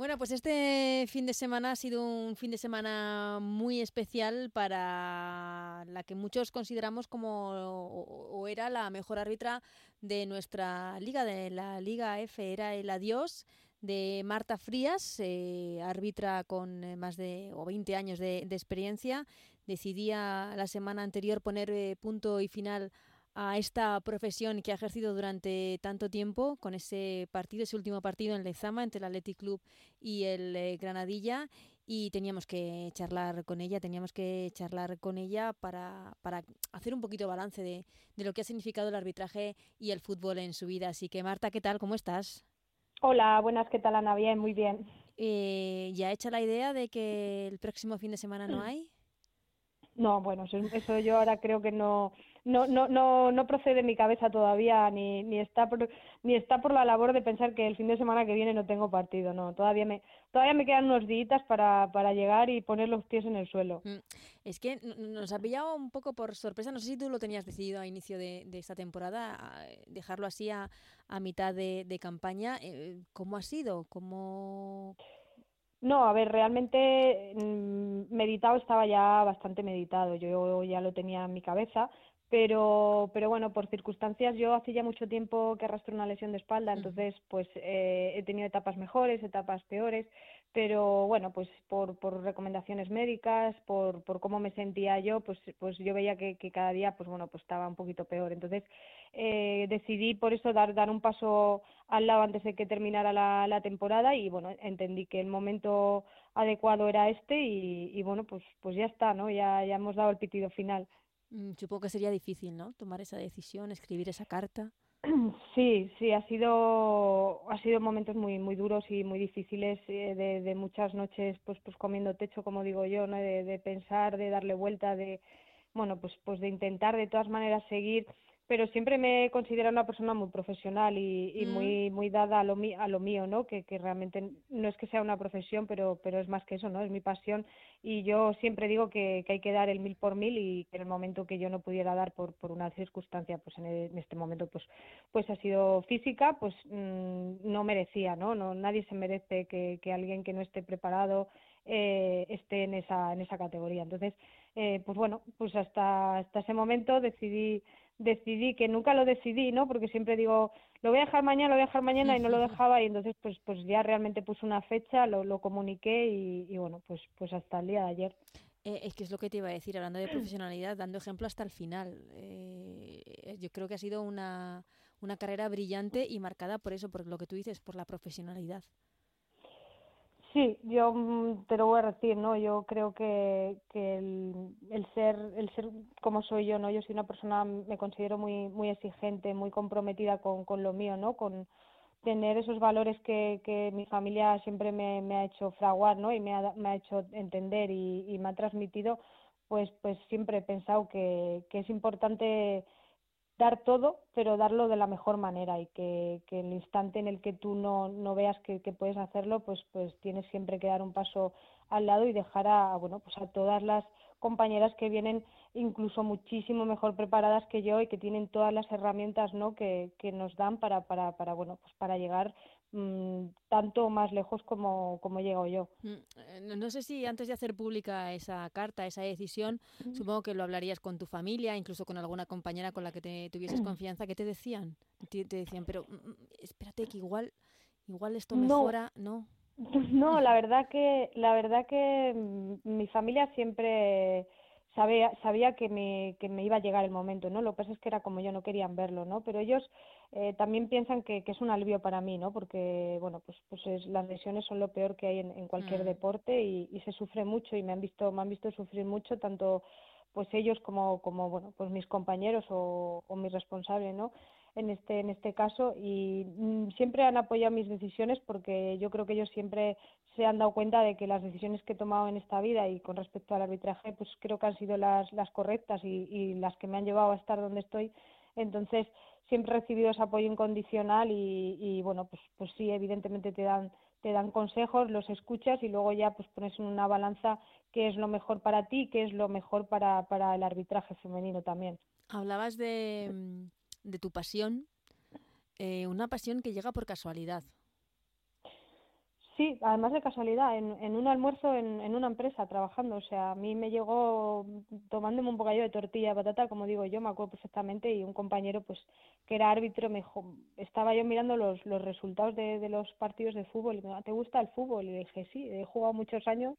Bueno, pues este fin de semana ha sido un fin de semana muy especial para la que muchos consideramos como o, era la mejor árbitra de nuestra liga, de la Liga F. Era el adiós de Marta Frías, eh, árbitra con eh, más de o 20 años de, experiencia. Decidía la semana anterior poner eh, punto y final a esta profesión que ha ejercido durante tanto tiempo con ese partido, ese último partido en Lezama entre el Athletic Club y el eh, Granadilla y teníamos que charlar con ella, teníamos que charlar con ella para, para hacer un poquito balance de, de, lo que ha significado el arbitraje y el fútbol en su vida. Así que Marta, ¿qué tal? ¿Cómo estás? Hola, buenas, ¿qué tal Ana? Bien, muy bien. Eh, ¿Ya hecha la idea de que el próximo fin de semana no hay? No, bueno, eso yo ahora creo que no, no, no, no, no procede en mi cabeza todavía, ni, ni está por, ni está por la labor de pensar que el fin de semana que viene no tengo partido, no, todavía me, todavía me quedan unos días para, para llegar y poner los pies en el suelo. Mm, es que nos ha pillado un poco por sorpresa, no sé si tú lo tenías decidido a inicio de, de esta temporada, dejarlo así a, a mitad de, de campaña, eh, ¿cómo ha sido? ¿Cómo...? No, a ver, realmente mm, meditado estaba ya bastante meditado. Yo ya lo tenía en mi cabeza, pero, pero bueno, por circunstancias, yo hace ya mucho tiempo que arrastro una lesión de espalda, entonces pues eh, he tenido etapas mejores, etapas peores, pero bueno, pues por, por recomendaciones médicas, por, por cómo me sentía yo, pues, pues yo veía que, que cada día pues bueno, pues estaba un poquito peor. Entonces eh, decidí por eso dar, dar un paso al lado antes de que terminara la, la temporada y bueno, entendí que el momento adecuado era este y, y bueno, pues, pues ya está, ¿no? Ya, ya hemos dado el pitido final. Mm, supongo que sería difícil, ¿no? Tomar esa decisión, escribir esa carta. Sí, sí, ha sido, ha sido momentos muy, muy duros y muy difíciles, eh, de, de, muchas noches, pues, pues comiendo techo, como digo yo, ¿no? De, de pensar, de darle vuelta, de, bueno, pues, pues de intentar de todas maneras seguir pero siempre me he considerado una persona muy profesional y, mm. muy muy dada a lo, a lo mío, ¿no? Que, que realmente no es que sea una profesión, pero pero es más que eso, ¿no? Es mi pasión y yo siempre digo que, que hay que dar el mil por mil y que en el momento que yo no pudiera dar por, por una circunstancia, pues en, en este momento pues pues ha sido física, pues mmm, no merecía, ¿no? no Nadie se merece que, que alguien que no esté preparado eh, esté en esa en esa categoría. Entonces, eh, pues bueno, pues hasta hasta ese momento decidí decidí que nunca lo decidí, ¿no? Porque siempre digo, lo voy a dejar mañana, lo voy a dejar mañana y no lo dejaba y entonces pues pues ya realmente puse una fecha, lo, lo comuniqué y, bueno, pues pues hasta el día de ayer. Eh, es que es lo que te iba a decir, hablando de profesionalidad, dando ejemplo hasta el final. Eh, yo creo que ha sido una, una carrera brillante y marcada por eso, por lo que tú dices, por la profesionalidad. Sí, yo mm, te lo voy a decir, ¿no? Yo creo que, que el, el, ser el ser como soy yo, ¿no? Yo soy una persona, me considero muy muy exigente, muy comprometida con, con lo mío, ¿no? Con tener esos valores que, que mi familia siempre me, me ha hecho fraguar, ¿no? Y me ha, me ha hecho entender y, y me ha transmitido, pues pues siempre he pensado que, que es importante dar todo, pero darlo de la mejor manera y que, el instante en el que tú no, no veas que, que, puedes hacerlo, pues, pues tienes siempre que dar un paso al lado y dejar a, bueno, pues a todas las compañeras que vienen incluso muchísimo mejor preparadas que yo y que tienen todas las herramientas, ¿no? que, que nos dan para, para, para, bueno, pues para llegar tanto más lejos como, como he llegado yo. Mm, eh, no sé si antes de hacer pública esa carta, esa decisión, supongo que lo hablarías con tu familia, incluso con alguna compañera con la que te tuvieses confianza. ¿Qué te decían? Te, decían, pero mm, espérate que igual, igual esto mejora, ¿no? No, la verdad que, la verdad que mi familia siempre sabía, sabía que, me, que me iba a llegar el momento, ¿no? Lo que pasa es que era como yo, no querían verlo, ¿no? Pero ellos eh, también piensan que, que, es un alivio para mí, ¿no? Porque, bueno, pues, pues es, las lesiones son lo peor que hay en, en cualquier mm. deporte y, y, se sufre mucho y me han visto, me han visto sufrir mucho tanto pues ellos como, como bueno, pues mis compañeros o, o mis responsables, ¿no? En este en este caso y mm, siempre han apoyado mis decisiones porque yo creo que ellos siempre se han dado cuenta de que las decisiones que he tomado en esta vida y con respecto al arbitraje pues creo que han sido las las correctas y, y las que me han llevado a estar donde estoy entonces siempre he recibido ese apoyo incondicional y, y bueno pues pues sí evidentemente te dan te dan consejos, los escuchas y luego ya pues pones en una balanza qué es lo mejor para ti, qué es lo mejor para, para el arbitraje femenino también. Hablabas de, de tu pasión, eh, una pasión que llega por casualidad. sí, además de casualidad, en, en un almuerzo en, en, una empresa trabajando. O sea, a mí me llegó tomándome un bocadillo de tortilla patata, como digo yo, me acuerdo perfectamente, y un compañero, pues, que era árbitro, me dijo, estaba yo mirando los, los resultados de, de los partidos de fútbol, y me dijo, ¿te gusta el fútbol? Y le dije, sí, he jugado muchos años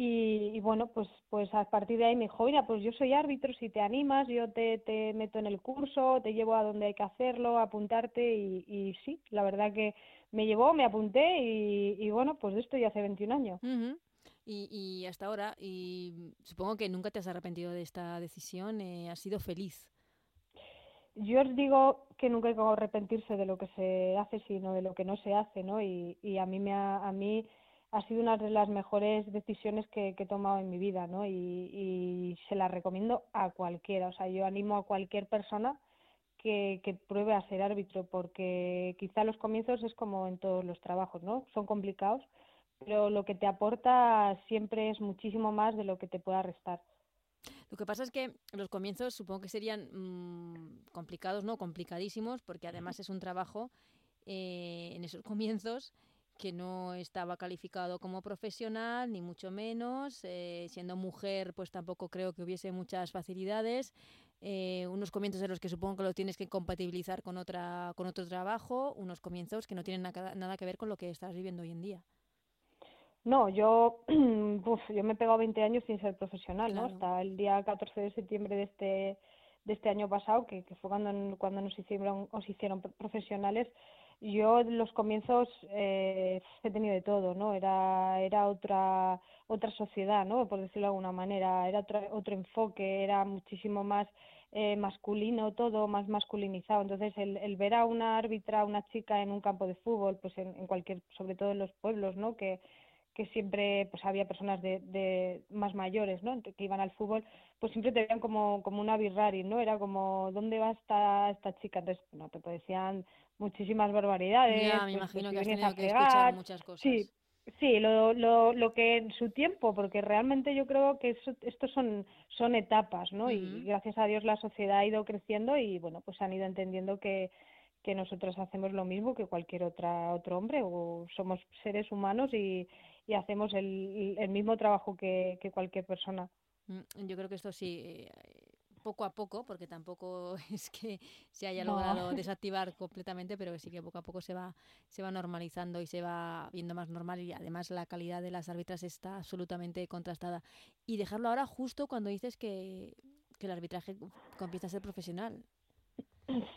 y, bueno, pues, pues a partir de ahí me dijo, mira, pues yo soy árbitro, si te animas, yo te, te meto en el curso, te llevo a donde hay que hacerlo, apuntarte y, y sí, la verdad que me llevó, me apunté y, y bueno, pues esto ya hace 21 años. y, y, hasta ahora, y supongo que nunca te has arrepentido de esta decisión, eh, has sido feliz. Yo os digo que nunca hay que arrepentirse de lo que se hace, sino de lo que no se hace, ¿no? Y, y a mí me ha, a mí ha sido una de las mejores decisiones que, que he tomado en mi vida, ¿no? Y, y, se la recomiendo a cualquiera. O sea, yo animo a cualquier persona que, que pruebe a ser árbitro, porque quizá los comienzos es como en todos los trabajos, ¿no? Son complicados, pero lo que te aporta siempre es muchísimo más de lo que te pueda restar. Lo que pasa es que los comienzos supongo que serían mmm, complicados, ¿no? Complicadísimos, porque además es un trabajo eh, en esos comienzos que no estaba calificado como profesional, ni mucho menos. Eh, siendo mujer, pues tampoco creo que hubiese muchas facilidades. Eh, unos comienzos en los que supongo que lo tienes que compatibilizar con, otra, con otro trabajo, unos comienzos que no tienen nada, nada que ver con lo que estás viviendo hoy en día. No, yo, uf, yo me he pegado 20 años sin ser profesional, claro. ¿no? Hasta el día 14 de septiembre de este de este año pasado, que, que fue cuando, cuando nos hicieron, nos hicieron profesionales, yo los comienzos eh, he tenido de todo, ¿no? Era, era otra, otra sociedad, ¿no? Por decirlo de alguna manera, era otro, otro enfoque, era muchísimo más eh, masculino todo, más masculinizado. Entonces, el, el ver a una árbitra, una chica en un campo de fútbol, pues en, cualquier, sobre todo en los pueblos, ¿no? Que, que siempre pues había personas de, de más mayores no que iban al fútbol pues siempre te veían como como una birrari no era como dónde va esta esta chica entonces no te decían muchísimas barbaridades ya, me pues, imagino que has tenido que escuchar muchas cosas sí sí lo lo lo que en su tiempo porque realmente yo creo que eso, estos son son etapas no uh -huh. y gracias a Dios la sociedad ha ido creciendo y bueno pues han ido entendiendo que que nosotros hacemos lo mismo que cualquier otra otro hombre o somos seres humanos y, y hacemos el, el mismo trabajo que, que, cualquier persona. Yo creo que esto sí, eh, poco a poco, porque tampoco es que se haya logrado desactivar completamente, pero que sí que poco a poco se va, se va normalizando y se va viendo más normal y además la calidad de las árbitras está absolutamente contrastada. Y dejarlo ahora justo cuando dices que, que el arbitraje empieza a ser profesional.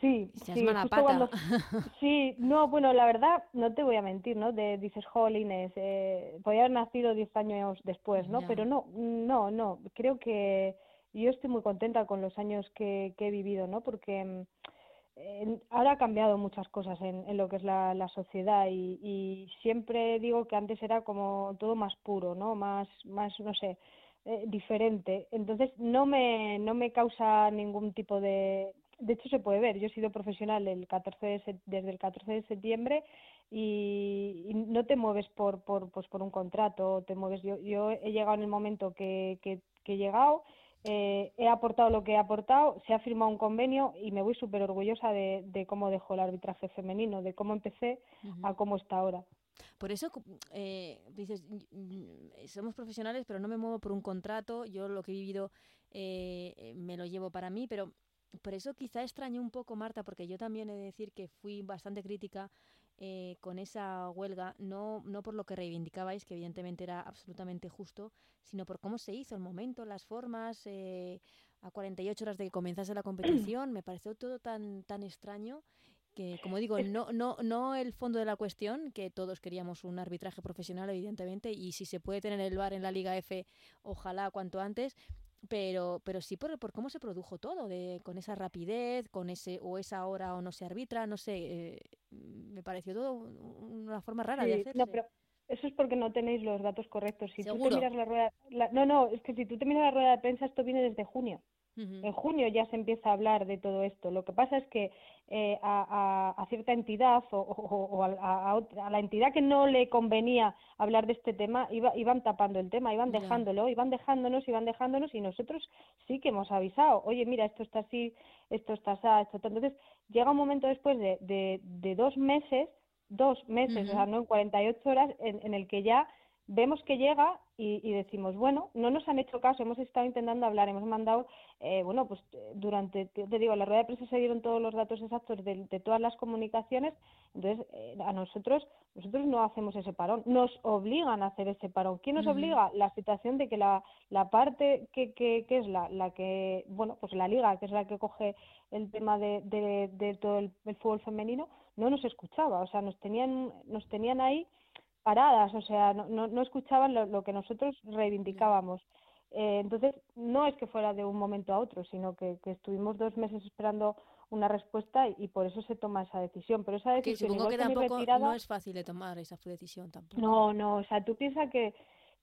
Sí, sí, justo cuando, sí, no, bueno, la verdad, no te voy a mentir, ¿no? De, dices, jolines, eh, podía haber nacido 10 años después, ¿no? Pero no, no, no, creo que yo estoy muy contenta con los años que, que he vivido, ¿no? Porque eh, ahora ha cambiado muchas cosas en, en lo que es la, la sociedad y, y siempre digo que antes era como todo más puro, ¿no? Más, más, no sé, eh, diferente. Entonces no me, no me causa ningún tipo de, de hecho se puede ver, yo he sido profesional el 14 de, desde el 14 de septiembre y, y, no te mueves por, por, pues por un contrato, te mueves, yo, yo he llegado en el momento que, que, que he llegado, eh, he aportado lo que he aportado, se ha firmado un convenio y me voy súper orgullosa de, de, cómo dejó el arbitraje femenino, de cómo empecé uh -huh. a cómo está ahora. Por eso eh, dices, somos profesionales, pero no me muevo por un contrato, yo lo que he vivido eh, me lo llevo para mí, pero por eso quizá extraño un poco, Marta, porque yo también he de decir que fui bastante crítica eh, con esa huelga, no, no por lo que reivindicabais, que evidentemente era absolutamente justo, sino por cómo se hizo el momento, las formas, eh, a 48 horas de que comenzase la competición, me pareció todo tan, tan extraño que, como digo, no, no, no el fondo de la cuestión, que todos queríamos un arbitraje profesional, evidentemente, y si se puede tener el VAR en la Liga F, ojalá cuanto antes, pero pero sí por, por cómo se produjo todo de con esa rapidez con ese o esa hora o no se arbitra no sé eh, me pareció todo una forma rara sí, de hacerse. no, pero eso es porque no tenéis los datos correctos. Si ¿Seguro? tú te miras la rueda la, no no es que si tú te miras la rueda de prensa esto viene desde junio Uh -huh. En junio ya se empieza a hablar de todo esto. Lo que pasa es que eh, a, a, a, cierta entidad o, o, o a, a, la entidad que no le convenía hablar de este tema iba, iban tapando el tema, iban dejándolo, yeah. iban dejándonos, iban dejándonos y nosotros sí que hemos avisado. Oye, mira, esto está así, esto está así, esto está. Entonces llega un momento después de, de, de dos meses dos meses, o sea, no en 48 horas, en, en el que ya vemos que llega y, decimos, bueno, no nos han hecho caso, hemos estado intentando hablar, hemos mandado, eh, bueno, pues durante, te, digo, la rueda de prensa se dieron todos los datos exactos de, todas las comunicaciones, entonces eh, a nosotros, nosotros no hacemos ese parón, nos obligan a hacer ese parón. ¿Quién nos obliga? La situación de que la, la parte que, que, que es la, la que, bueno, pues la liga, que es la que coge el tema de, de, de todo el, el fútbol femenino, no nos escuchaba, o sea, nos tenían, nos tenían ahí paradas, o sea, no, no, no escuchaban lo, que nosotros reivindicábamos. Eh, entonces, no es que fuera de un momento a otro, sino que, que estuvimos dos meses esperando una respuesta y, por eso se toma esa decisión. Pero esa decisión, que supongo que tampoco no es fácil de tomar esa decisión tampoco. No, no, o sea, tú piensas que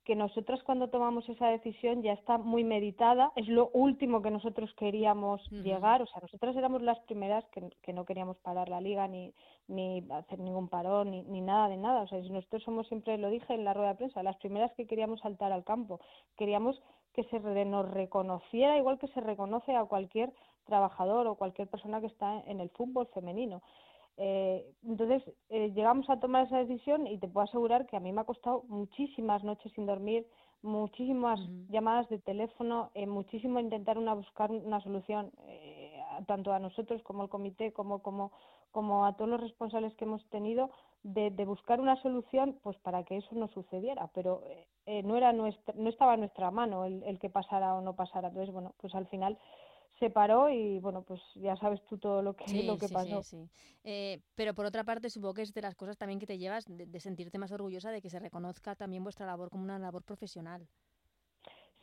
que nosotras cuando tomamos esa decisión ya está muy meditada, es lo último que nosotros queríamos llegar, o sea, nosotras éramos las primeras que, que, no queríamos parar la liga ni, ni hacer ningún parón ni, ni nada de nada, o sea, nosotros somos siempre, lo dije en la rueda de prensa, las primeras que queríamos saltar al campo, queríamos que se nos reconociera igual que se reconoce a cualquier trabajador o cualquier persona que está en el fútbol femenino. Eh, entonces eh, llegamos a tomar esa decisión y te puedo asegurar que a mí me ha costado muchísimas noches sin dormir, muchísimas llamadas de teléfono, eh, muchísimo intentar una buscar una solución eh, tanto a nosotros como al comité como como como a todos los responsables que hemos tenido de, de buscar una solución pues para que eso no sucediera. Pero eh, no era nuestra no estaba en nuestra mano el, el que pasara o no pasara. Entonces bueno pues al final se paró y bueno, pues ya sabes tú todo lo que, lo que pasó. Sí, eh, pero por otra parte, supongo que es de las cosas también que te llevas de, sentirte más orgullosa de que se reconozca también vuestra labor como una labor profesional.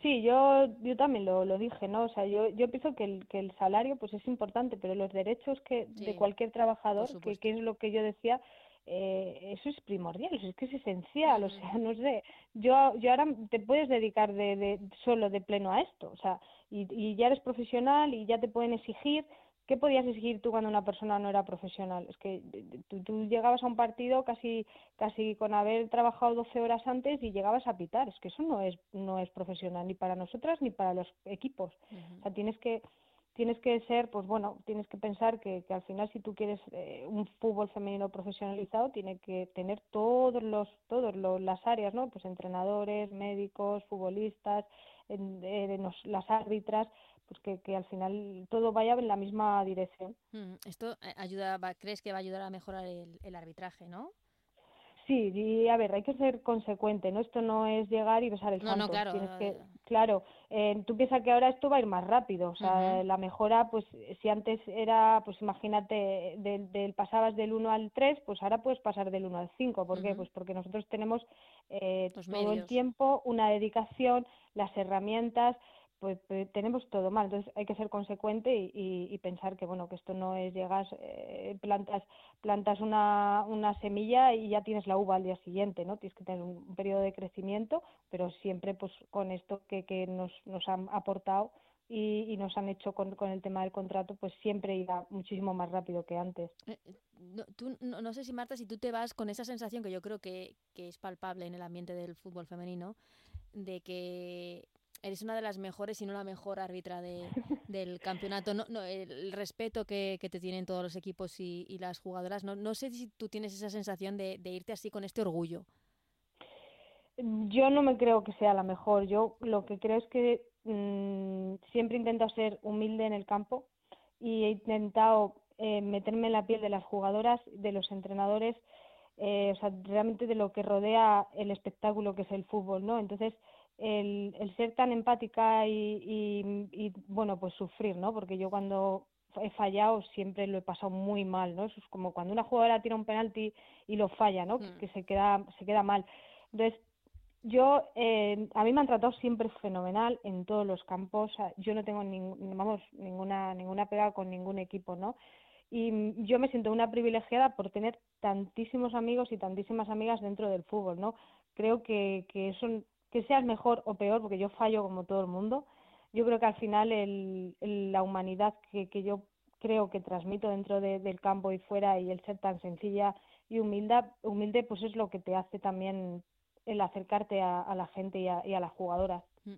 Sí, yo, yo también lo, lo dije, ¿no? O sea, yo, yo pienso que el, que el salario pues es importante, pero los derechos que de cualquier trabajador, que, que es lo que yo decía, eh, eso es primordial, es que es esencial, o sea, no sé, yo, yo ahora te puedes dedicar de, de solo de pleno a esto, o sea, y, y ya eres profesional y ya te pueden exigir, ¿qué podías exigir tú cuando una persona no era profesional? Es que tú, tú, llegabas a un partido casi casi con haber trabajado 12 horas antes y llegabas a pitar, es que eso no es no es profesional ni para nosotras ni para los equipos. O sea, tienes que tienes que ser, pues bueno, tienes que pensar que, que al final si tú quieres eh, un fútbol femenino profesionalizado, tiene que tener todos los, todos los, las áreas, ¿no? Pues entrenadores, médicos, futbolistas, eh, las árbitras, pues que, que, al final todo vaya en la misma dirección. Mm, esto eh, ayuda, ¿crees que va a ayudar a mejorar el, el arbitraje, no? Sí, y a ver, hay que ser consecuente, ¿no? Esto no es llegar y besar el santo. No, claro. Tienes que, claro, eh, tú piensas que ahora esto va a ir más rápido, o sea, la mejora, pues si antes era, pues imagínate, del, del pasabas del 1 al 3, pues ahora puedes pasar del 1 al 5. ¿Por qué? Pues porque nosotros tenemos eh, todo el tiempo una dedicación, las herramientas, pues, pues, tenemos todo mal. Entonces hay que ser consecuente y, y, pensar que bueno que esto no es llegas eh, plantas plantas una, una semilla y ya tienes la uva al día siguiente, ¿no? Tienes que tener un, periodo de crecimiento, pero siempre pues con esto que, que nos, nos han aportado y, y, nos han hecho con, con, el tema del contrato, pues siempre irá muchísimo más rápido que antes. Eh, eh, no, tú, no, no, sé si Marta, si tú te vas con esa sensación que yo creo que, que es palpable en el ambiente del fútbol femenino, de que eres una de las mejores, si no la mejor árbitra de, del campeonato. No, no, el respeto que, que, te tienen todos los equipos y, y las jugadoras. No, no, sé si tú tienes esa sensación de, de, irte así con este orgullo. Yo no me creo que sea la mejor. Yo lo que creo es que mmm, siempre intento ser humilde en el campo y he intentado eh, meterme en la piel de las jugadoras, de los entrenadores, eh, o sea, realmente de lo que rodea el espectáculo que es el fútbol, ¿no? Entonces, el, el ser tan empática y, y, y, bueno, pues sufrir, ¿no? Porque yo cuando he fallado siempre lo he pasado muy mal, ¿no? Eso es como cuando una jugadora tira un penalti y lo falla, ¿no? Mm. Que se queda, se queda mal. Entonces, yo, eh, a mí me han tratado siempre fenomenal en todos los campos. Yo no tengo ningún, vamos, ninguna, ninguna pega con ningún equipo, ¿no? Y yo me siento una privilegiada por tener tantísimos amigos y tantísimas amigas dentro del fútbol, ¿no? Creo que, que eso que seas mejor o peor, porque yo fallo como todo el mundo, yo creo que al final el, la humanidad que, yo creo que transmito dentro de, del campo y fuera y el ser tan sencilla y humilde, humilde pues es lo que te hace también el acercarte a, la gente y a, y a las jugadoras. Mm.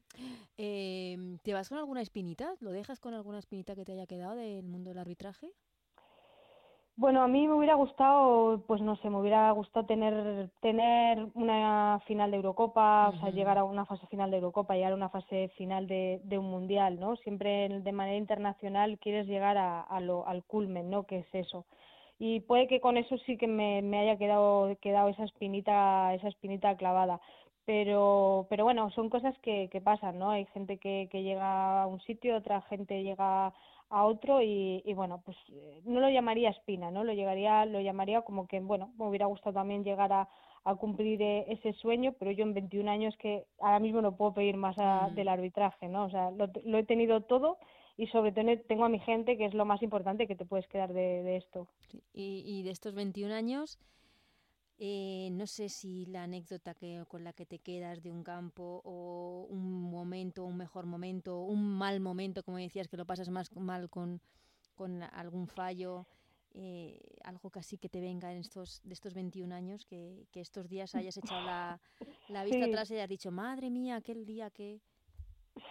Eh, ¿Te vas con alguna espinita? ¿Lo dejas con alguna espinita que te haya quedado del mundo del arbitraje? Bueno, a mí me hubiera gustado, pues no sé, me hubiera gustado tener tener una final de Eurocopa, o sea, llegar a una fase final de Eurocopa, llegar a una fase final de, de un mundial, ¿no? Siempre de manera internacional quieres llegar a, a lo, al culmen, ¿no? Que es eso. Y puede que con eso sí que me, me haya quedado quedado esa espinita esa espinita clavada. Pero pero bueno, son cosas que, que pasan, ¿no? Hay gente que, que llega a un sitio, otra gente llega a otro y, y, bueno, pues eh, no lo llamaría espina, ¿no? Lo llegaría, lo llamaría como que, bueno, me hubiera gustado también llegar a, a cumplir eh, ese sueño, pero yo en 21 años que ahora mismo no puedo pedir más a, mm. del arbitraje, ¿no? O sea, lo, lo, he tenido todo y sobre todo tengo a mi gente, que es lo más importante que te puedes quedar de, de esto. Y, y de estos 21 años, eh, no sé si la anécdota que, con la que te quedas de un campo o un momento, un mejor momento, un mal momento, como decías, que lo pasas más mal con, con algún fallo, eh, algo casi que te venga en estos, de estos 21 años, que, que estos días hayas echado la, la vista sí. atrás y hayas dicho, madre mía, aquel día que...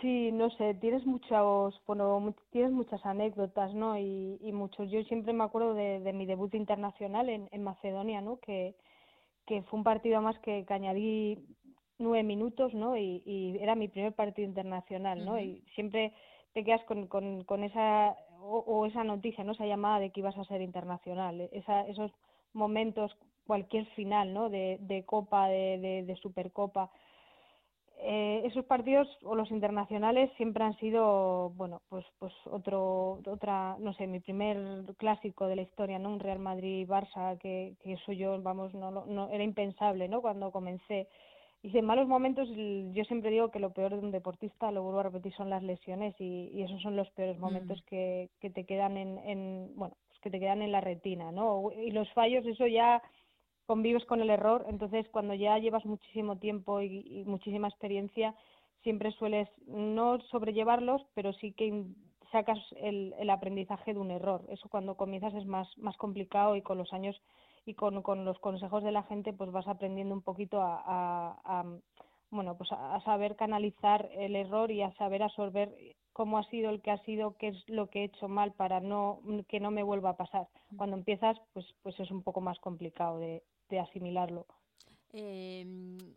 Sí, no sé, tienes muchos, bueno, tienes muchas anécdotas, ¿no? Y, y muchos. Yo siempre me acuerdo de, de mi debut internacional en, en Macedonia, ¿no? Que, que fue un partido más que, que añadí nueve minutos, ¿no? Y, y, era mi primer partido internacional, ¿no? Uh -huh. Y siempre te quedas con, con, con esa o, o, esa noticia, ¿no? Esa llamada de que ibas a ser internacional, esa, esos momentos, cualquier final, ¿no? De, de Copa, de, de, de Supercopa, eh, esos partidos o los internacionales siempre han sido bueno pues pues otro otra no sé mi primer clásico de la historia no un Real Madrid Barça que que eso yo vamos no no era impensable no cuando comencé. Y en malos momentos yo siempre digo que lo peor de un deportista lo vuelvo a repetir son las lesiones y, y esos son los peores momentos mm. que que te quedan en en bueno pues que te quedan en la retina no y los fallos eso ya convives con el error, entonces cuando ya llevas muchísimo tiempo y, y, muchísima experiencia, siempre sueles no sobrellevarlos, pero sí que sacas el, el, aprendizaje de un error. Eso cuando comienzas es más, más complicado y con los años y con, con los consejos de la gente pues vas aprendiendo un poquito a, a, a bueno pues a, a saber canalizar el error y a saber absorber cómo ha sido el que ha sido, qué es lo que he hecho mal para no que no me vuelva a pasar. Cuando empiezas, pues pues es un poco más complicado de, de asimilarlo. Eh,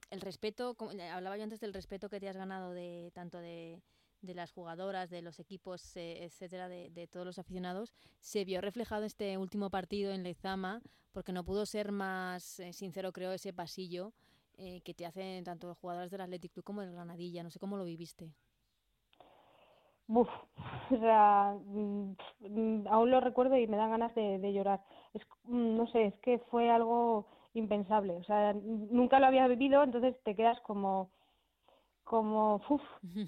el respeto, hablaba yo antes del respeto que te has ganado de tanto de, de las jugadoras, de los equipos, eh, etcétera, de, de, todos los aficionados, se vio reflejado este último partido en Lezama, porque no pudo ser más eh, sincero, creo, ese pasillo eh, que te hacen tanto los jugadores del Athletic Club como del Granadilla. No sé cómo lo viviste. Uf, o sea, mmm, aún lo recuerdo y me dan ganas de, de llorar. Es, mmm, no sé, es que fue algo impensable. O sea, nunca lo había vivido, entonces te quedas como, como, uff,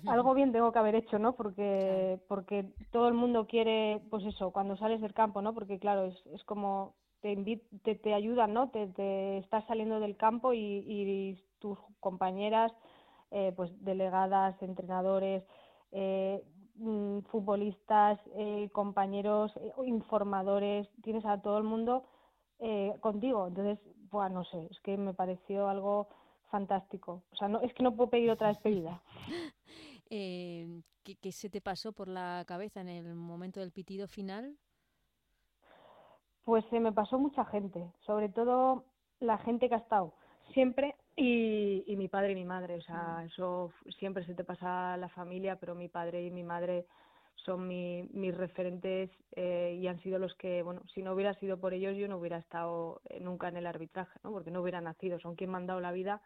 algo bien tengo que haber hecho, ¿no? Porque, porque todo el mundo quiere, pues eso, cuando sales del campo, ¿no? Porque claro, es, es como te, te, te ayudan, ¿no? Te, te estás saliendo del campo y, y tus compañeras, eh, pues delegadas, entrenadores, eh, futbolistas, eh, compañeros, eh, informadores, tienes a todo el mundo eh, contigo. Entonces, buah, no sé, es que me pareció algo fantástico. O sea, no, es que no puedo pedir otra despedida. eh, ¿qué, ¿Qué se te pasó por la cabeza en el momento del pitido final? Pues se me pasó mucha gente, sobre todo la gente que ha estado siempre y, y mi padre y mi madre. O sea, mm. eso siempre se te pasa a la familia, pero mi padre y mi madre son mi, mis referentes eh, y han sido los que, bueno, si no hubiera sido por ellos yo no hubiera estado eh, nunca en el arbitraje, ¿no? Porque no hubiera nacido, son quien me han dado la vida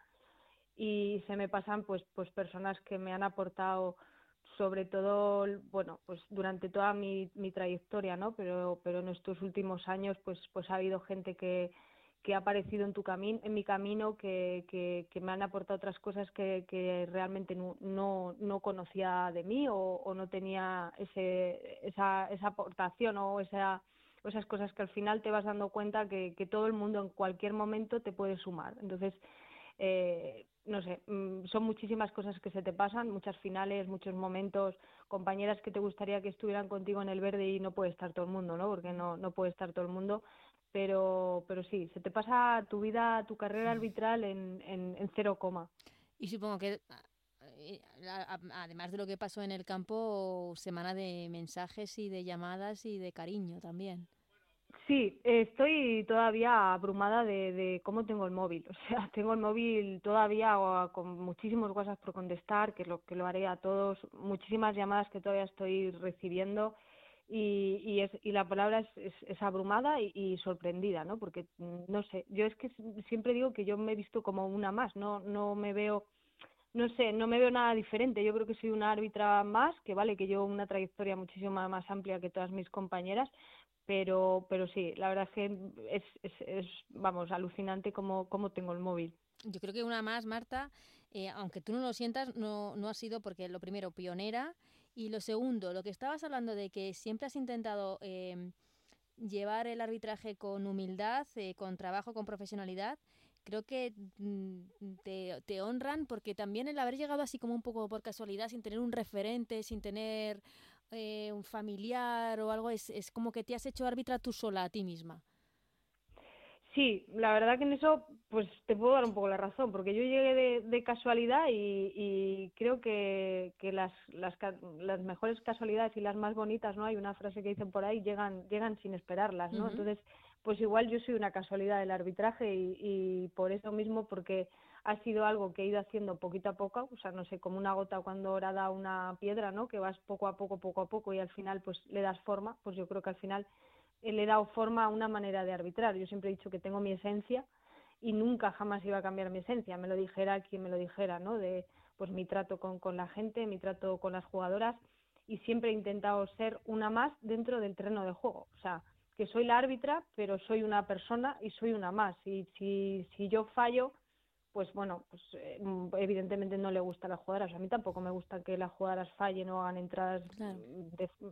y se me pasan pues pues personas que me han aportado sobre todo, bueno, pues durante toda mi, mi trayectoria, ¿no? Pero pero en estos últimos años pues pues ha habido gente que que ha aparecido en tu camino, en mi camino, que, que, que me han aportado otras cosas que, que realmente no, no, no conocía de mí o, o no tenía ese, esa, esa aportación o esa, esas cosas que al final te vas dando cuenta que, que todo el mundo en cualquier momento te puede sumar. Entonces, eh, no sé, mm, son muchísimas cosas que se te pasan, muchas finales, muchos momentos, compañeras que te gustaría que estuvieran contigo en el verde y no puede estar todo el mundo, ¿no? Porque no, no puede estar todo el mundo pero pero sí, se te pasa tu vida, tu carrera arbitral en, en, en cero coma. Y supongo que eh, además de lo que pasó en el campo, semana de mensajes y de llamadas y de cariño también. Sí, estoy todavía abrumada de, cómo tengo el móvil. O sea, tengo el móvil todavía con muchísimos WhatsApp por contestar, que lo, que lo haré a todos, muchísimas llamadas que todavía estoy recibiendo y, y, es, y la palabra es, es, abrumada y, sorprendida, ¿no? Porque, mm, no sé, yo es que siempre digo que yo me he visto como una más, no, no me veo no sé, no me veo nada diferente. Yo creo que soy una árbitra más, que vale, que llevo una trayectoria muchísimo más amplia que todas mis compañeras, pero, pero sí, la verdad es que es, es, es vamos, alucinante cómo, cómo tengo el móvil. Yo creo que una más, Marta, eh, aunque tú no lo sientas, no, no ha sido porque lo primero, pionera, y lo segundo, lo que estabas hablando de que siempre has intentado eh, llevar el arbitraje con humildad, eh, con trabajo, con profesionalidad, creo que mm, te, te, honran porque también el haber llegado así como un poco por casualidad, sin tener un referente, sin tener eh, un familiar o algo, es, es como que te has hecho árbitra tú sola a ti misma. Sí, la verdad que en eso pues te puedo dar un poco la razón, porque yo llegué de, de casualidad y, y, creo que, que las, las, las, mejores casualidades y las más bonitas, ¿no? Hay una frase que dicen por ahí, llegan, llegan sin esperarlas, ¿no? Entonces, pues igual yo soy una casualidad del arbitraje y, y por eso mismo, porque ha sido algo que he ido haciendo poquito a poco, o sea, no sé, como una gota cuando ahora da una piedra, ¿no? Que vas poco a poco, poco a poco y al final pues le das forma, pues yo creo que al final le he dado forma a una manera de arbitrar. Yo siempre he dicho que tengo mi esencia y nunca jamás iba a cambiar mi esencia, me lo dijera quien me lo dijera, ¿no? De pues mi trato con, con la gente, mi trato con las jugadoras y siempre he intentado ser una más dentro del terreno de juego, o sea, que soy la árbitra, pero soy una persona y soy una más. Y si, si yo fallo, pues bueno, pues eh, evidentemente no le gusta a las jugadoras. A mí tampoco me gusta que las jugadoras fallen o hagan entradas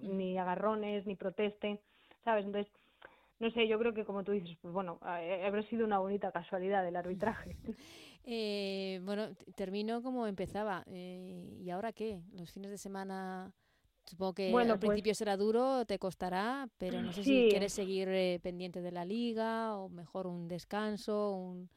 ni agarrones, ni protesten, ¿sabes? Entonces, no sé, yo creo que como tú dices, pues bueno, habrá sido una bonita casualidad el arbitraje. Eh, bueno, termino como empezaba. Eh, ¿Y ahora qué? ¿Los fines de semana? Supongo que al pues principio será duro, te costará, pero no sé si quieres seguir pendiente de la liga o mejor un descanso, un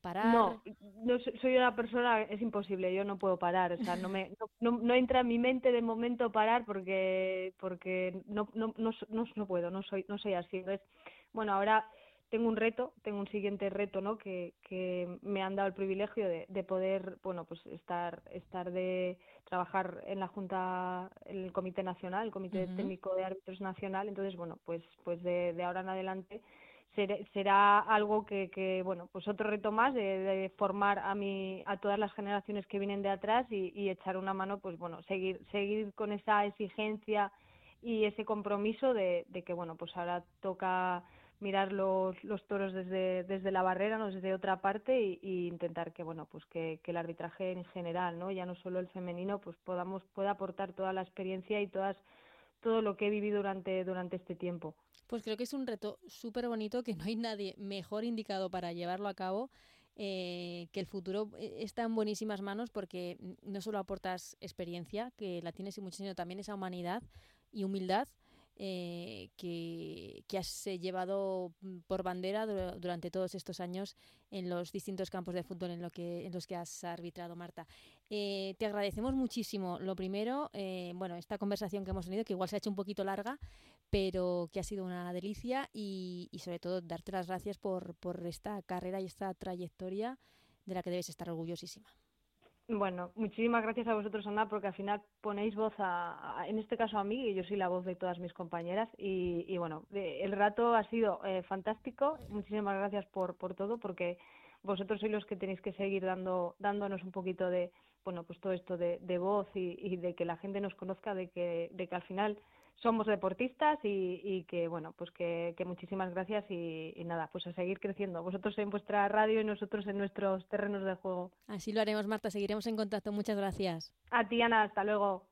parar. No, no soy una persona, es imposible, yo no puedo parar, o sea, no me no, no, entra en mi mente de momento parar porque porque no no no, no, puedo, no soy no soy así. Entonces, bueno, ahora tengo un reto, tengo un siguiente reto, ¿no? Que, que me han dado el privilegio de, de poder, bueno, pues estar estar de trabajar en la Junta, en el Comité Nacional, el Comité Técnico de Árbitros Nacional. Entonces, bueno, pues pues de, de ahora en adelante será algo que, que, bueno, pues otro reto más de, formar a mi, a todas las generaciones que vienen de atrás y, echar una mano, pues bueno, seguir, seguir con esa exigencia y ese compromiso de, de que, bueno, pues ahora toca mirar los, los toros desde, desde la barrera, no desde otra parte y, intentar que, bueno, pues que, que el arbitraje en general, ¿no? Ya no solo el femenino, pues podamos, pueda aportar toda la experiencia y todas todo lo que he vivido durante, durante este tiempo. Pues creo que es un reto súper bonito, que no hay nadie mejor indicado para llevarlo a cabo. Eh, que el futuro eh, está en buenísimas manos porque no solo aportas experiencia, que la tienes y mucho, sino también esa humanidad y humildad eh, que, que, has llevado mm, por bandera durante todos estos años en los distintos campos de fútbol en, lo que, en los que has arbitrado, Marta. Eh, te agradecemos muchísimo. Lo primero, bueno, esta conversación que hemos tenido, que igual se ha hecho un poquito larga, pero que ha sido una delicia y, sobre todo darte las gracias por, por esta carrera y esta trayectoria de la que debes estar orgullosísima. Bueno, muchísimas gracias a vosotros, Ana, porque al final ponéis voz a, en este caso a mí, y yo soy la voz de todas mis compañeras. Y, y bueno, el rato ha sido eh, fantástico. Muchísimas gracias por, por todo, porque vosotros sois los que tenéis que seguir dando, dándonos un poquito de, bueno, pues todo esto de, de voz y, y, de que la gente nos conozca, de que, de que al final somos deportistas y, y que, bueno, pues que, que muchísimas gracias y, y, nada, pues a seguir creciendo. Vosotros en vuestra radio y nosotros en nuestros terrenos de juego. Así lo haremos, Marta. Seguiremos en contacto. Muchas gracias. A ti, Ana. Hasta luego.